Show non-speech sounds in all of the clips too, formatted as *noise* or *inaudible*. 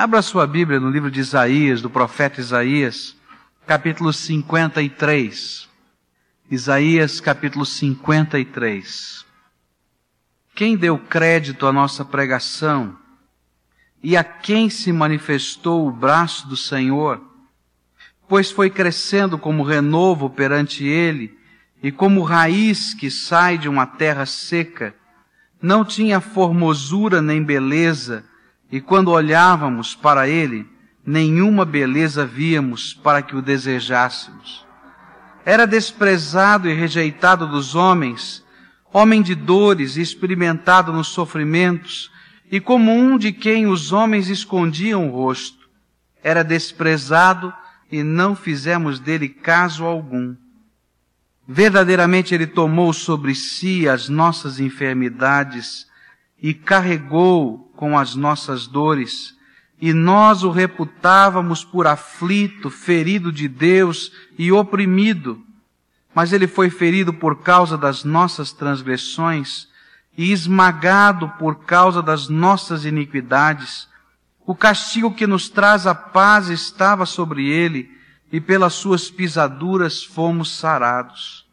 Abra sua Bíblia no livro de Isaías, do profeta Isaías, capítulo 53. Isaías, capítulo 53. Quem deu crédito à nossa pregação e a quem se manifestou o braço do Senhor, pois foi crescendo como renovo perante ele e como raiz que sai de uma terra seca, não tinha formosura nem beleza, e quando olhávamos para ele, nenhuma beleza víamos para que o desejássemos. Era desprezado e rejeitado dos homens, homem de dores e experimentado nos sofrimentos, e como um de quem os homens escondiam o rosto. Era desprezado e não fizemos dele caso algum. Verdadeiramente ele tomou sobre si as nossas enfermidades e carregou com as nossas dores, e nós o reputávamos por aflito, ferido de Deus e oprimido. Mas ele foi ferido por causa das nossas transgressões e esmagado por causa das nossas iniquidades. O castigo que nos traz a paz estava sobre ele, e pelas suas pisaduras fomos sarados.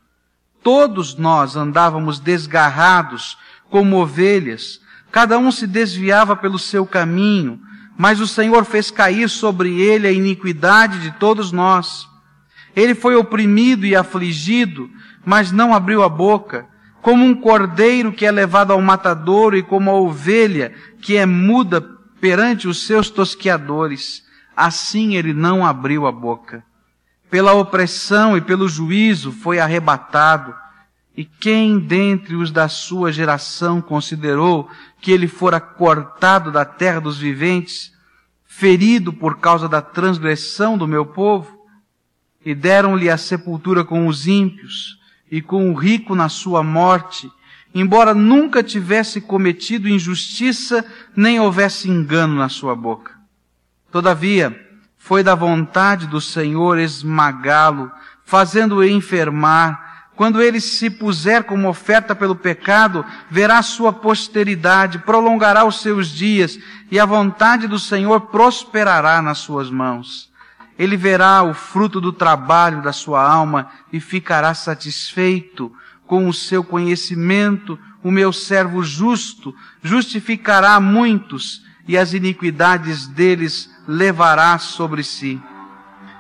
Todos nós andávamos desgarrados como ovelhas, cada um se desviava pelo seu caminho, mas o Senhor fez cair sobre ele a iniquidade de todos nós. Ele foi oprimido e afligido, mas não abriu a boca, como um cordeiro que é levado ao matadouro e como a ovelha que é muda perante os seus tosqueadores. Assim ele não abriu a boca pela opressão e pelo juízo foi arrebatado. E quem dentre os da sua geração considerou que ele fora cortado da terra dos viventes, ferido por causa da transgressão do meu povo? E deram-lhe a sepultura com os ímpios e com o rico na sua morte, embora nunca tivesse cometido injustiça nem houvesse engano na sua boca. Todavia, foi da vontade do Senhor esmagá-lo, fazendo-o enfermar. Quando ele se puser como oferta pelo pecado, verá sua posteridade, prolongará os seus dias, e a vontade do Senhor prosperará nas suas mãos. Ele verá o fruto do trabalho da sua alma e ficará satisfeito com o seu conhecimento. O meu servo justo justificará muitos e as iniquidades deles levará sobre si.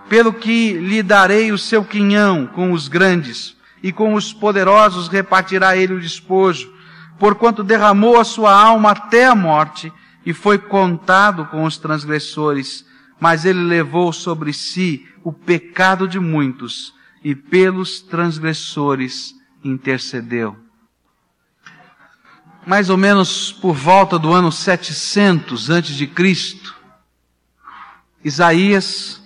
Pelo que lhe darei o seu quinhão com os grandes, e com os poderosos repartirá ele o despojo, porquanto derramou a sua alma até a morte, e foi contado com os transgressores, mas ele levou sobre si o pecado de muitos, e pelos transgressores intercedeu. Mais ou menos por volta do ano 700 antes de Cristo, Isaías,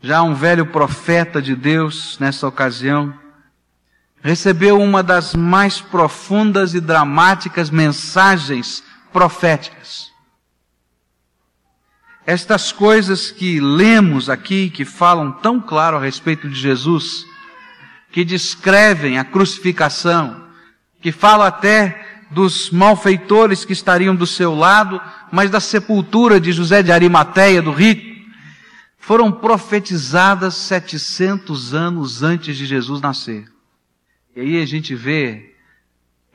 já um velho profeta de Deus nessa ocasião, recebeu uma das mais profundas e dramáticas mensagens proféticas. Estas coisas que lemos aqui, que falam tão claro a respeito de Jesus, que descrevem a crucificação, que falam até dos malfeitores que estariam do seu lado, mas da sepultura de José de Arimateia, do rico, foram profetizadas 700 anos antes de Jesus nascer. E aí a gente vê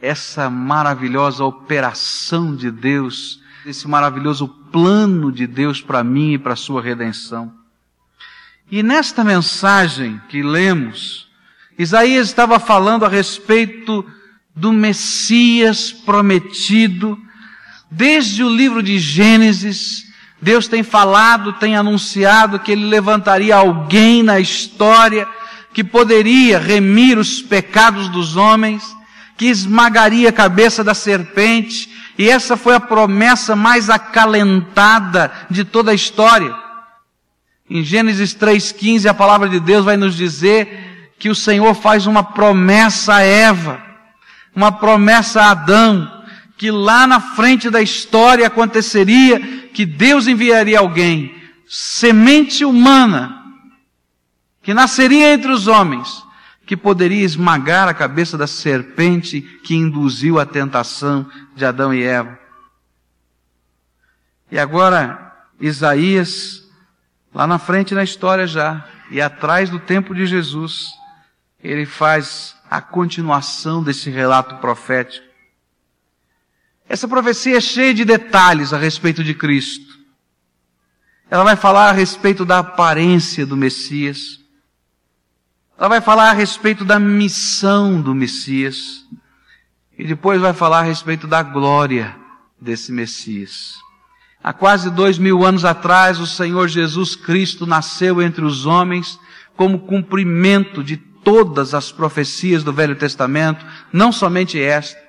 essa maravilhosa operação de Deus, esse maravilhoso plano de Deus para mim e para a sua redenção. E nesta mensagem que lemos, Isaías estava falando a respeito do Messias prometido. Desde o livro de Gênesis, Deus tem falado, tem anunciado que Ele levantaria alguém na história que poderia remir os pecados dos homens, que esmagaria a cabeça da serpente, e essa foi a promessa mais acalentada de toda a história. Em Gênesis 3,15, a palavra de Deus vai nos dizer que o Senhor faz uma promessa a Eva uma promessa a Adão, que lá na frente da história aconteceria que Deus enviaria alguém, semente humana, que nasceria entre os homens, que poderia esmagar a cabeça da serpente que induziu a tentação de Adão e Eva. E agora, Isaías, lá na frente na história já, e atrás do tempo de Jesus, ele faz a continuação desse relato profético. Essa profecia é cheia de detalhes a respeito de Cristo. Ela vai falar a respeito da aparência do Messias. Ela vai falar a respeito da missão do Messias. E depois vai falar a respeito da glória desse Messias. Há quase dois mil anos atrás, o Senhor Jesus Cristo nasceu entre os homens como cumprimento de todas as profecias do Velho Testamento, não somente esta,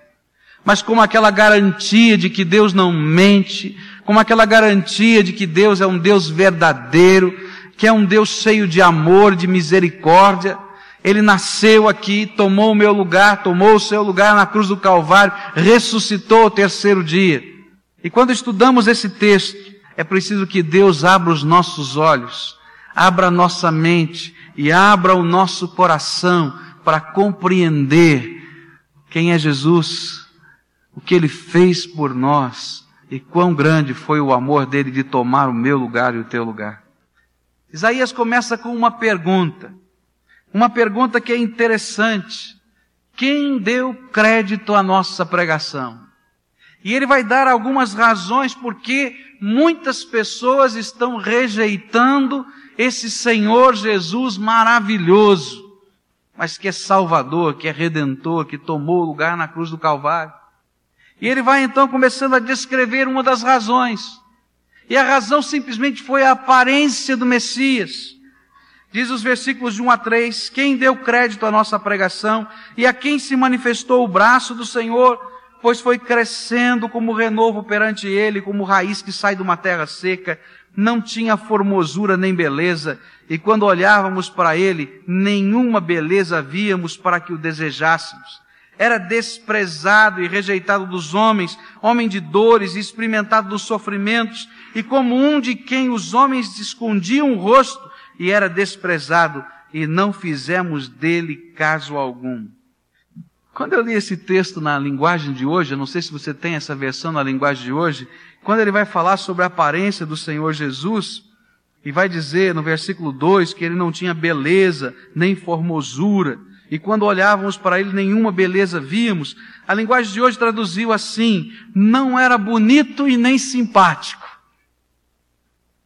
mas como aquela garantia de que Deus não mente, como aquela garantia de que Deus é um Deus verdadeiro, que é um Deus cheio de amor, de misericórdia. Ele nasceu aqui, tomou o meu lugar, tomou o seu lugar na cruz do Calvário, ressuscitou ao terceiro dia. E quando estudamos esse texto, é preciso que Deus abra os nossos olhos, abra a nossa mente e abra o nosso coração para compreender quem é Jesus, o que ele fez por nós e quão grande foi o amor dele de tomar o meu lugar e o teu lugar. Isaías começa com uma pergunta, uma pergunta que é interessante. Quem deu crédito à nossa pregação? E ele vai dar algumas razões porque muitas pessoas estão rejeitando esse Senhor Jesus maravilhoso, mas que é Salvador, que é Redentor, que tomou lugar na cruz do Calvário. E ele vai então começando a descrever uma das razões. E a razão simplesmente foi a aparência do Messias. Diz os versículos de 1 a 3, quem deu crédito à nossa pregação e a quem se manifestou o braço do Senhor, pois foi crescendo como renovo perante ele, como raiz que sai de uma terra seca, não tinha formosura nem beleza, e quando olhávamos para ele, nenhuma beleza víamos para que o desejássemos. Era desprezado e rejeitado dos homens, homem de dores e experimentado dos sofrimentos, e como um de quem os homens escondiam o rosto, e era desprezado, e não fizemos dele caso algum. Quando eu li esse texto na linguagem de hoje, eu não sei se você tem essa versão na linguagem de hoje, quando ele vai falar sobre a aparência do Senhor Jesus, e vai dizer no versículo 2 que ele não tinha beleza, nem formosura, e quando olhávamos para ele nenhuma beleza víamos, a linguagem de hoje traduziu assim: não era bonito e nem simpático.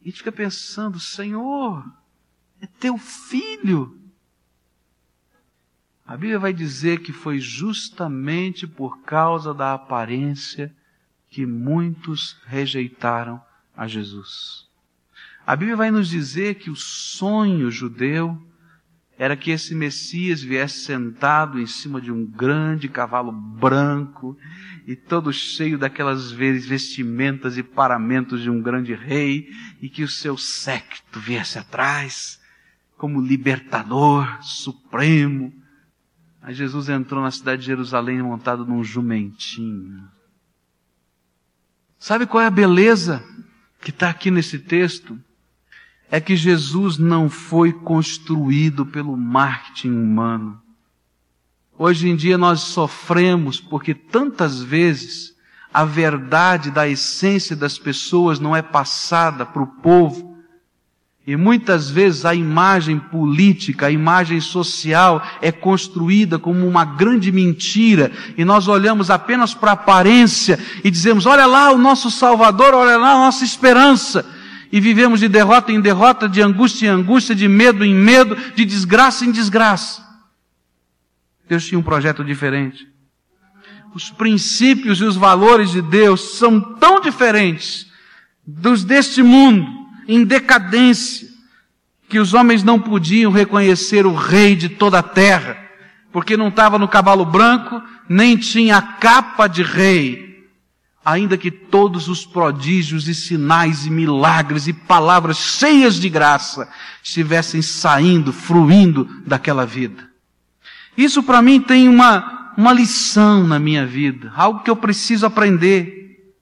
A gente fica pensando, Senhor, é teu filho. A Bíblia vai dizer que foi justamente por causa da aparência que muitos rejeitaram a Jesus. A Bíblia vai nos dizer que o sonho judeu era que esse Messias viesse sentado em cima de um grande cavalo branco e todo cheio daquelas vestimentas e paramentos de um grande rei e que o seu séquito viesse atrás como libertador supremo. Aí Jesus entrou na cidade de Jerusalém montado num jumentinho. Sabe qual é a beleza que está aqui nesse texto? é que Jesus não foi construído pelo marketing humano. Hoje em dia nós sofremos porque tantas vezes a verdade da essência das pessoas não é passada para o povo. E muitas vezes a imagem política, a imagem social é construída como uma grande mentira e nós olhamos apenas para a aparência e dizemos: olha lá o nosso Salvador, olha lá a nossa esperança e vivemos de derrota em derrota, de angústia em angústia, de medo em medo, de desgraça em desgraça. Deus tinha um projeto diferente. Os princípios e os valores de Deus são tão diferentes dos deste mundo, em decadência, que os homens não podiam reconhecer o rei de toda a terra, porque não estava no cavalo branco, nem tinha a capa de rei, ainda que todos os prodígios e sinais e milagres e palavras cheias de graça estivessem saindo, fruindo daquela vida. Isso para mim tem uma, uma lição na minha vida, algo que eu preciso aprender.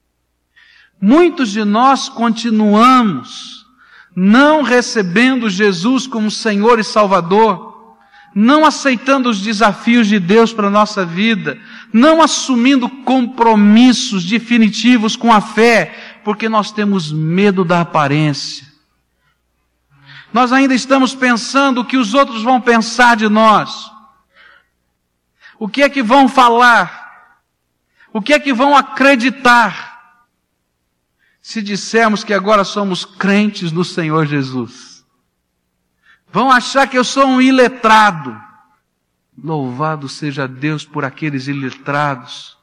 Muitos de nós continuamos não recebendo Jesus como Senhor e Salvador, não aceitando os desafios de Deus para a nossa vida, não assumindo compromissos definitivos com a fé, porque nós temos medo da aparência. Nós ainda estamos pensando o que os outros vão pensar de nós. O que é que vão falar? O que é que vão acreditar? Se dissermos que agora somos crentes no Senhor Jesus. Vão achar que eu sou um iletrado. Louvado seja Deus por aqueles iletrados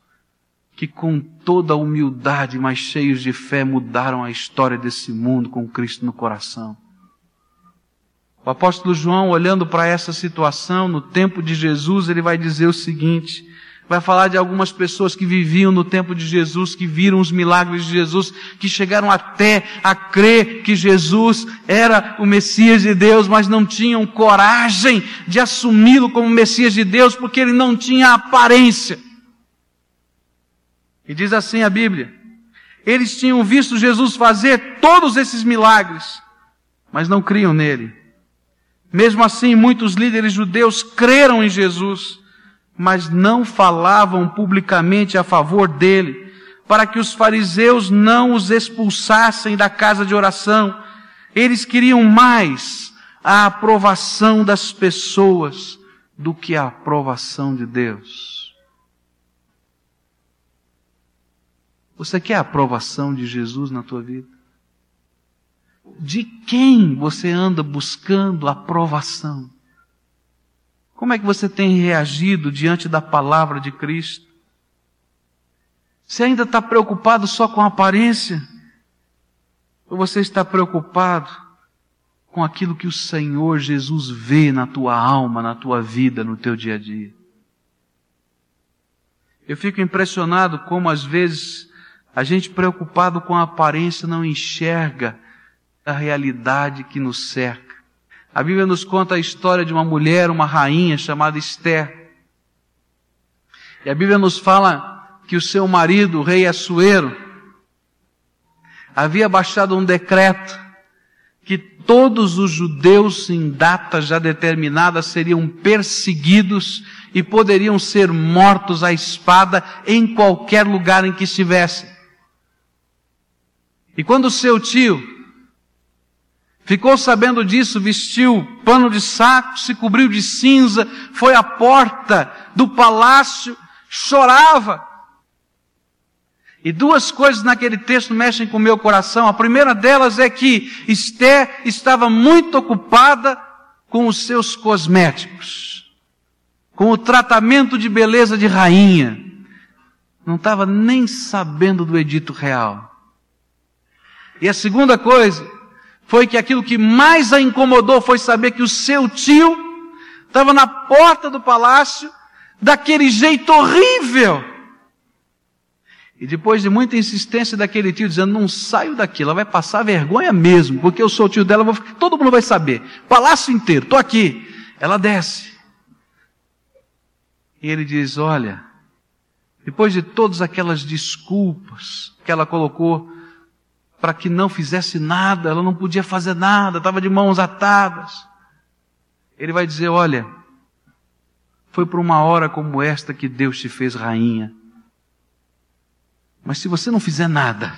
que com toda humildade, mas cheios de fé, mudaram a história desse mundo com Cristo no coração. O apóstolo João, olhando para essa situação, no tempo de Jesus, ele vai dizer o seguinte: vai falar de algumas pessoas que viviam no tempo de Jesus, que viram os milagres de Jesus, que chegaram até a crer que Jesus era o Messias de Deus, mas não tinham coragem de assumi-lo como Messias de Deus, porque ele não tinha aparência. E diz assim a Bíblia: eles tinham visto Jesus fazer todos esses milagres, mas não criam nele. Mesmo assim, muitos líderes judeus creram em Jesus, mas não falavam publicamente a favor dele, para que os fariseus não os expulsassem da casa de oração. Eles queriam mais a aprovação das pessoas do que a aprovação de Deus. Você quer a aprovação de Jesus na tua vida? De quem você anda buscando aprovação? Como é que você tem reagido diante da palavra de Cristo? Você ainda está preocupado só com a aparência? Ou você está preocupado com aquilo que o Senhor Jesus vê na tua alma, na tua vida, no teu dia a dia? Eu fico impressionado como às vezes a gente preocupado com a aparência não enxerga a realidade que nos cerca. A Bíblia nos conta a história de uma mulher, uma rainha chamada Esther. E a Bíblia nos fala que o seu marido, o rei Assuero, havia baixado um decreto que todos os judeus em data já determinada seriam perseguidos e poderiam ser mortos à espada em qualquer lugar em que estivessem. E quando seu tio, Ficou sabendo disso, vestiu pano de saco, se cobriu de cinza, foi à porta do palácio, chorava. E duas coisas naquele texto mexem com o meu coração. A primeira delas é que Esther estava muito ocupada com os seus cosméticos, com o tratamento de beleza de rainha. Não estava nem sabendo do edito real. E a segunda coisa foi que aquilo que mais a incomodou foi saber que o seu tio estava na porta do palácio daquele jeito horrível. E depois de muita insistência daquele tio dizendo, não saio daqui, ela vai passar vergonha mesmo, porque eu sou o tio dela, vou, todo mundo vai saber. Palácio inteiro, estou aqui. Ela desce. E ele diz, olha, depois de todas aquelas desculpas que ela colocou para que não fizesse nada, ela não podia fazer nada, estava de mãos atadas. Ele vai dizer: Olha, foi por uma hora como esta que Deus te fez rainha. Mas se você não fizer nada,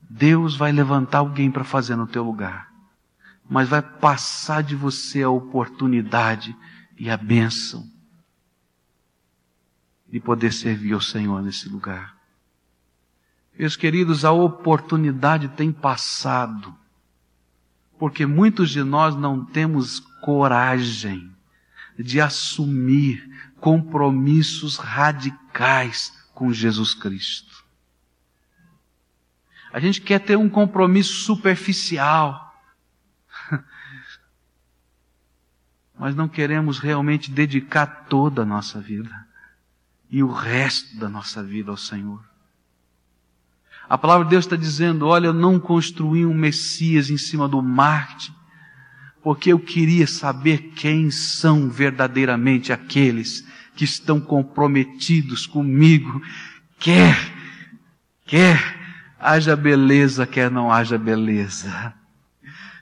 Deus vai levantar alguém para fazer no teu lugar. Mas vai passar de você a oportunidade e a bênção de poder servir ao Senhor nesse lugar. Meus queridos, a oportunidade tem passado, porque muitos de nós não temos coragem de assumir compromissos radicais com Jesus Cristo. A gente quer ter um compromisso superficial, *laughs* mas não queremos realmente dedicar toda a nossa vida e o resto da nossa vida ao Senhor. A palavra de Deus está dizendo: olha, eu não construí um Messias em cima do Marte, porque eu queria saber quem são verdadeiramente aqueles que estão comprometidos comigo, quer, quer haja beleza, quer não haja beleza,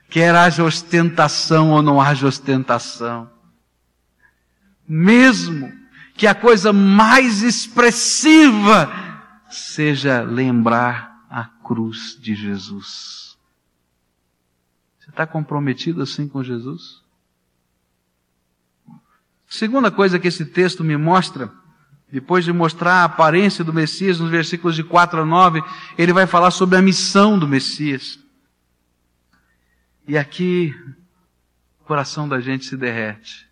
quer haja ostentação ou não haja ostentação. Mesmo que a coisa mais expressiva seja lembrar a cruz de Jesus. Você está comprometido assim com Jesus? Segunda coisa que esse texto me mostra, depois de mostrar a aparência do Messias, nos versículos de 4 a 9, ele vai falar sobre a missão do Messias. E aqui, o coração da gente se derrete.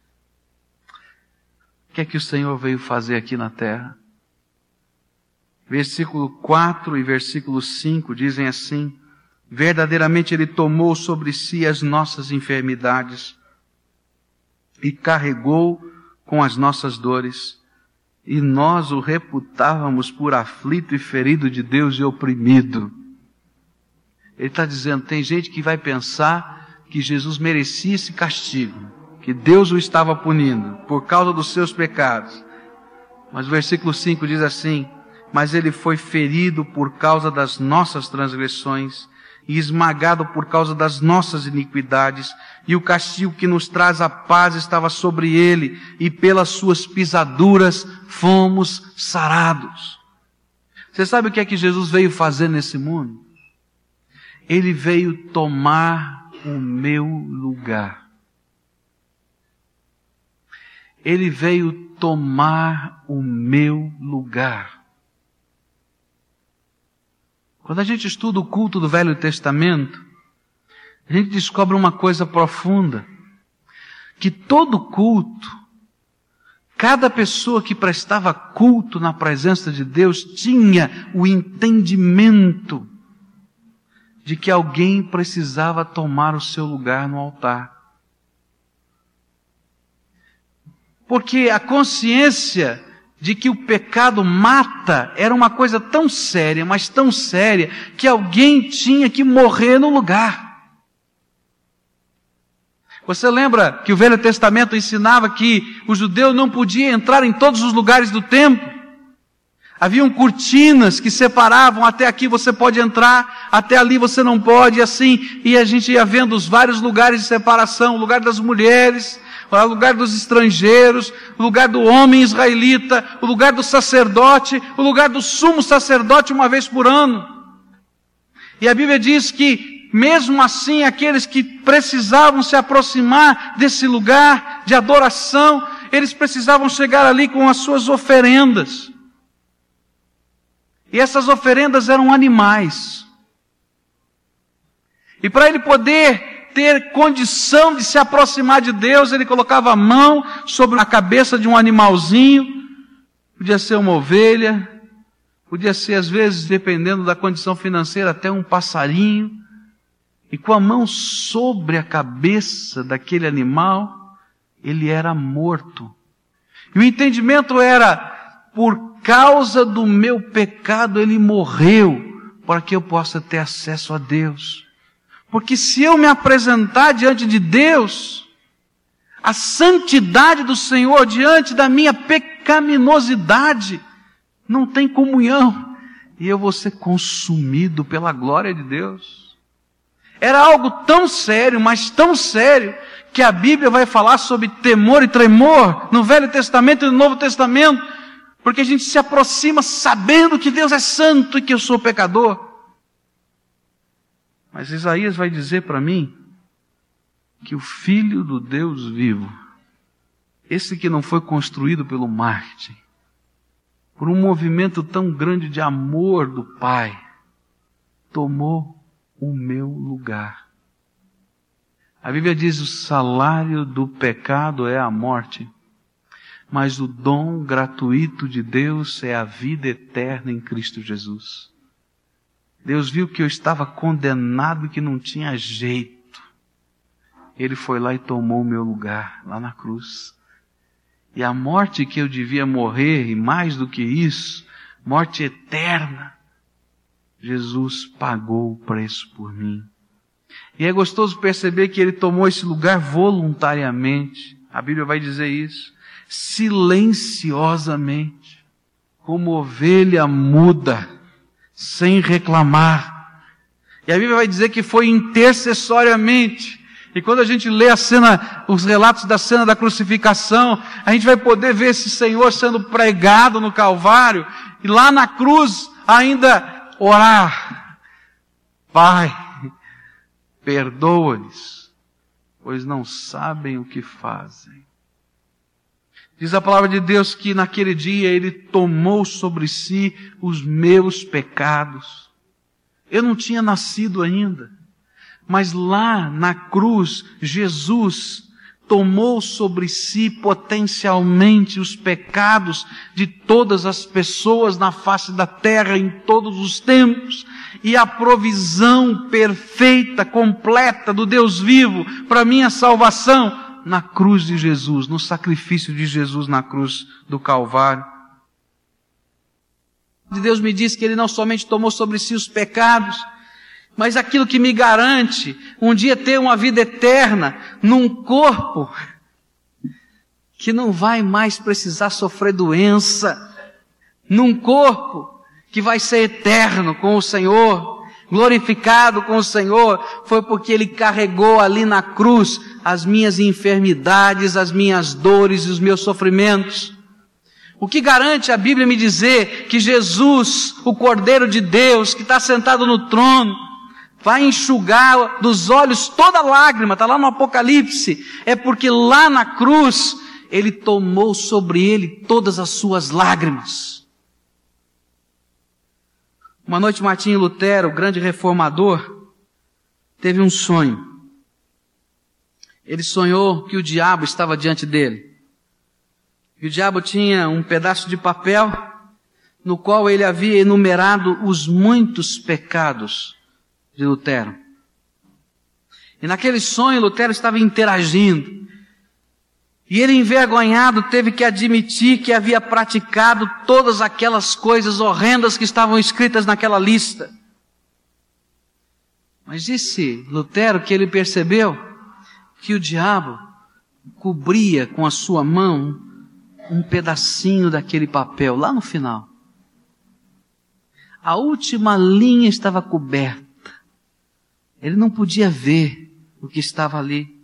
O que é que o Senhor veio fazer aqui na terra? Versículo 4 e versículo 5 dizem assim: Verdadeiramente Ele tomou sobre si as nossas enfermidades e carregou com as nossas dores, e nós o reputávamos por aflito e ferido de Deus e oprimido. Ele está dizendo: tem gente que vai pensar que Jesus merecia esse castigo, que Deus o estava punindo por causa dos seus pecados. Mas o versículo 5 diz assim: Mas ele foi ferido por causa das nossas transgressões e esmagado por causa das nossas iniquidades, e o castigo que nos traz a paz estava sobre ele, e pelas suas pisaduras fomos sarados. Você sabe o que é que Jesus veio fazer nesse mundo? Ele veio tomar o meu lugar. Ele veio tomar o meu lugar. Quando a gente estuda o culto do Velho Testamento, a gente descobre uma coisa profunda. Que todo culto, cada pessoa que prestava culto na presença de Deus tinha o entendimento de que alguém precisava tomar o seu lugar no altar. Porque a consciência de que o pecado mata era uma coisa tão séria, mas tão séria, que alguém tinha que morrer no lugar. Você lembra que o Velho Testamento ensinava que o judeu não podia entrar em todos os lugares do templo? Haviam cortinas que separavam, até aqui você pode entrar, até ali você não pode, e assim, e a gente ia vendo os vários lugares de separação, o lugar das mulheres, o lugar dos estrangeiros, o lugar do homem israelita, o lugar do sacerdote, o lugar do sumo sacerdote uma vez por ano. E a Bíblia diz que, mesmo assim, aqueles que precisavam se aproximar desse lugar de adoração, eles precisavam chegar ali com as suas oferendas. E essas oferendas eram animais. E para ele poder ter condição de se aproximar de Deus, ele colocava a mão sobre a cabeça de um animalzinho, podia ser uma ovelha, podia ser às vezes, dependendo da condição financeira, até um passarinho, e com a mão sobre a cabeça daquele animal, ele era morto. E o entendimento era, por causa do meu pecado, ele morreu, para que eu possa ter acesso a Deus. Porque se eu me apresentar diante de Deus, a santidade do Senhor diante da minha pecaminosidade, não tem comunhão, e eu vou ser consumido pela glória de Deus. Era algo tão sério, mas tão sério, que a Bíblia vai falar sobre temor e tremor no Velho Testamento e no Novo Testamento, porque a gente se aproxima sabendo que Deus é santo e que eu sou pecador. Mas Isaías vai dizer para mim que o Filho do Deus vivo, esse que não foi construído pelo marketing, por um movimento tão grande de amor do Pai, tomou o meu lugar. A Bíblia diz: o salário do pecado é a morte, mas o dom gratuito de Deus é a vida eterna em Cristo Jesus. Deus viu que eu estava condenado e que não tinha jeito. Ele foi lá e tomou o meu lugar, lá na cruz. E a morte que eu devia morrer, e mais do que isso, morte eterna, Jesus pagou o preço por mim. E é gostoso perceber que ele tomou esse lugar voluntariamente. A Bíblia vai dizer isso. Silenciosamente. Como ovelha muda sem reclamar. E a Bíblia vai dizer que foi intercessoriamente. E quando a gente lê a cena, os relatos da cena da crucificação, a gente vai poder ver esse Senhor sendo pregado no Calvário e lá na cruz ainda orar. Pai, perdoa-lhes, pois não sabem o que fazem. Diz a palavra de Deus que naquele dia ele tomou sobre si os meus pecados. Eu não tinha nascido ainda, mas lá na cruz, Jesus tomou sobre si potencialmente os pecados de todas as pessoas na face da terra em todos os tempos e a provisão perfeita, completa do Deus vivo para minha salvação na cruz de Jesus, no sacrifício de Jesus na cruz do Calvário. De Deus me diz que Ele não somente tomou sobre si os pecados, mas aquilo que me garante um dia ter uma vida eterna num corpo que não vai mais precisar sofrer doença, num corpo que vai ser eterno com o Senhor, glorificado com o Senhor, foi porque Ele carregou ali na cruz as minhas enfermidades, as minhas dores e os meus sofrimentos. O que garante a Bíblia me dizer que Jesus, o Cordeiro de Deus, que está sentado no trono, vai enxugar dos olhos toda lágrima, está lá no Apocalipse, é porque lá na cruz, Ele tomou sobre Ele todas as suas lágrimas. Uma noite Martinho Lutero, grande reformador, teve um sonho. Ele sonhou que o diabo estava diante dele. E o diabo tinha um pedaço de papel no qual ele havia enumerado os muitos pecados de Lutero. E naquele sonho Lutero estava interagindo. E ele, envergonhado, teve que admitir que havia praticado todas aquelas coisas horrendas que estavam escritas naquela lista. Mas disse Lutero que ele percebeu que o diabo cobria com a sua mão um pedacinho daquele papel lá no final. A última linha estava coberta. Ele não podia ver o que estava ali.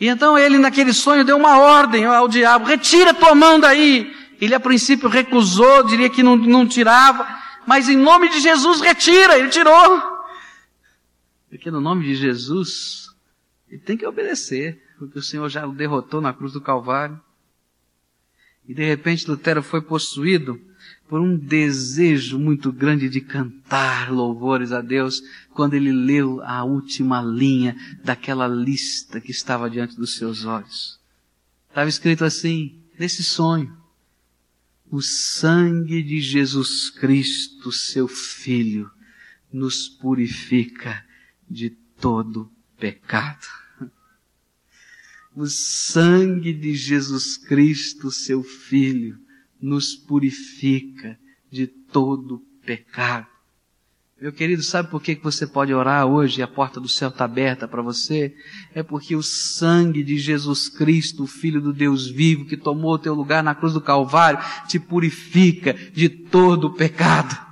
E então ele, naquele sonho, deu uma ordem ao diabo: retira tua mão daí. Ele, a princípio, recusou, diria que não, não tirava, mas em nome de Jesus, retira. Ele tirou. Porque no nome de Jesus, ele tem que obedecer, porque o Senhor já o derrotou na cruz do Calvário. E de repente Lutero foi possuído por um desejo muito grande de cantar louvores a Deus quando ele leu a última linha daquela lista que estava diante dos seus olhos. Estava escrito assim, nesse sonho: O sangue de Jesus Cristo, seu Filho, nos purifica de todo pecado. *laughs* O sangue de Jesus Cristo, seu Filho, nos purifica de todo pecado. Meu querido, sabe por que você pode orar hoje e a porta do céu está aberta para você? É porque o sangue de Jesus Cristo, o Filho do Deus vivo, que tomou o teu lugar na cruz do Calvário, te purifica de todo pecado.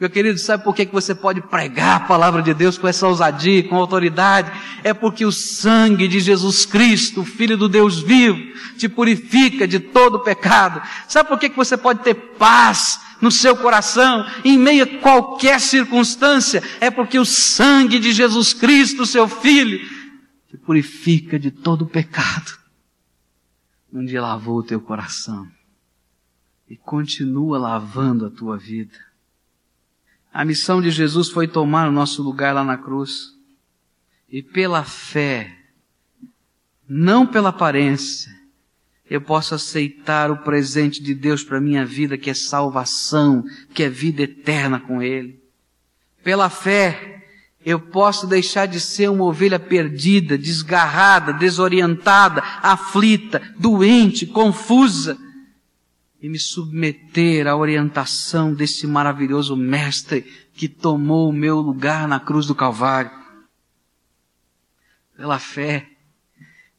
Meu querido, sabe por que você pode pregar a palavra de Deus com essa ousadia, com autoridade? É porque o sangue de Jesus Cristo, Filho do Deus vivo, te purifica de todo pecado. Sabe por que você pode ter paz no seu coração, em meio a qualquer circunstância? É porque o sangue de Jesus Cristo, seu Filho, te purifica de todo pecado. Dia lavou o teu coração e continua lavando a tua vida. A missão de Jesus foi tomar o nosso lugar lá na cruz. E pela fé, não pela aparência, eu posso aceitar o presente de Deus para minha vida, que é salvação, que é vida eterna com Ele. Pela fé, eu posso deixar de ser uma ovelha perdida, desgarrada, desorientada, aflita, doente, confusa e me submeter à orientação desse maravilhoso Mestre que tomou o meu lugar na cruz do Calvário. Pela fé,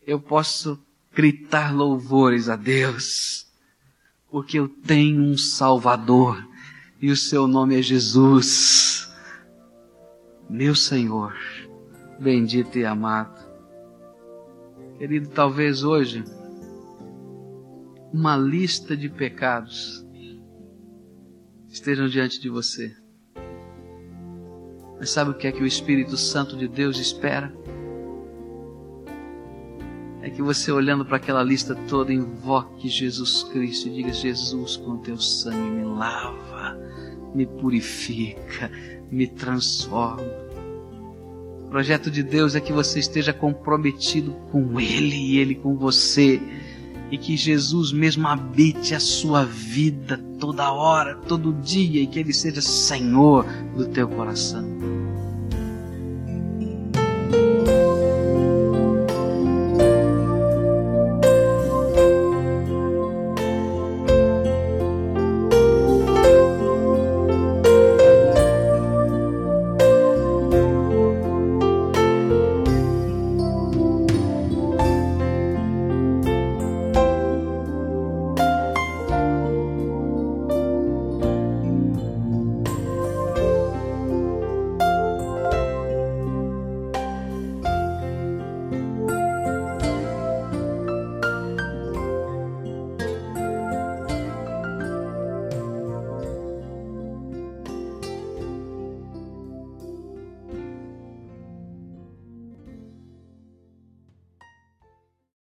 eu posso gritar louvores a Deus, porque eu tenho um Salvador e o seu nome é Jesus, meu Senhor, bendito e amado. Querido, talvez hoje, uma lista de pecados estejam diante de você. Mas sabe o que é que o Espírito Santo de Deus espera? É que você olhando para aquela lista toda invoque Jesus Cristo e diga: Jesus, com teu sangue me lava, me purifica, me transforma. O projeto de Deus é que você esteja comprometido com Ele e Ele com você e que Jesus mesmo habite a sua vida toda hora, todo dia e que Ele seja Senhor do teu coração.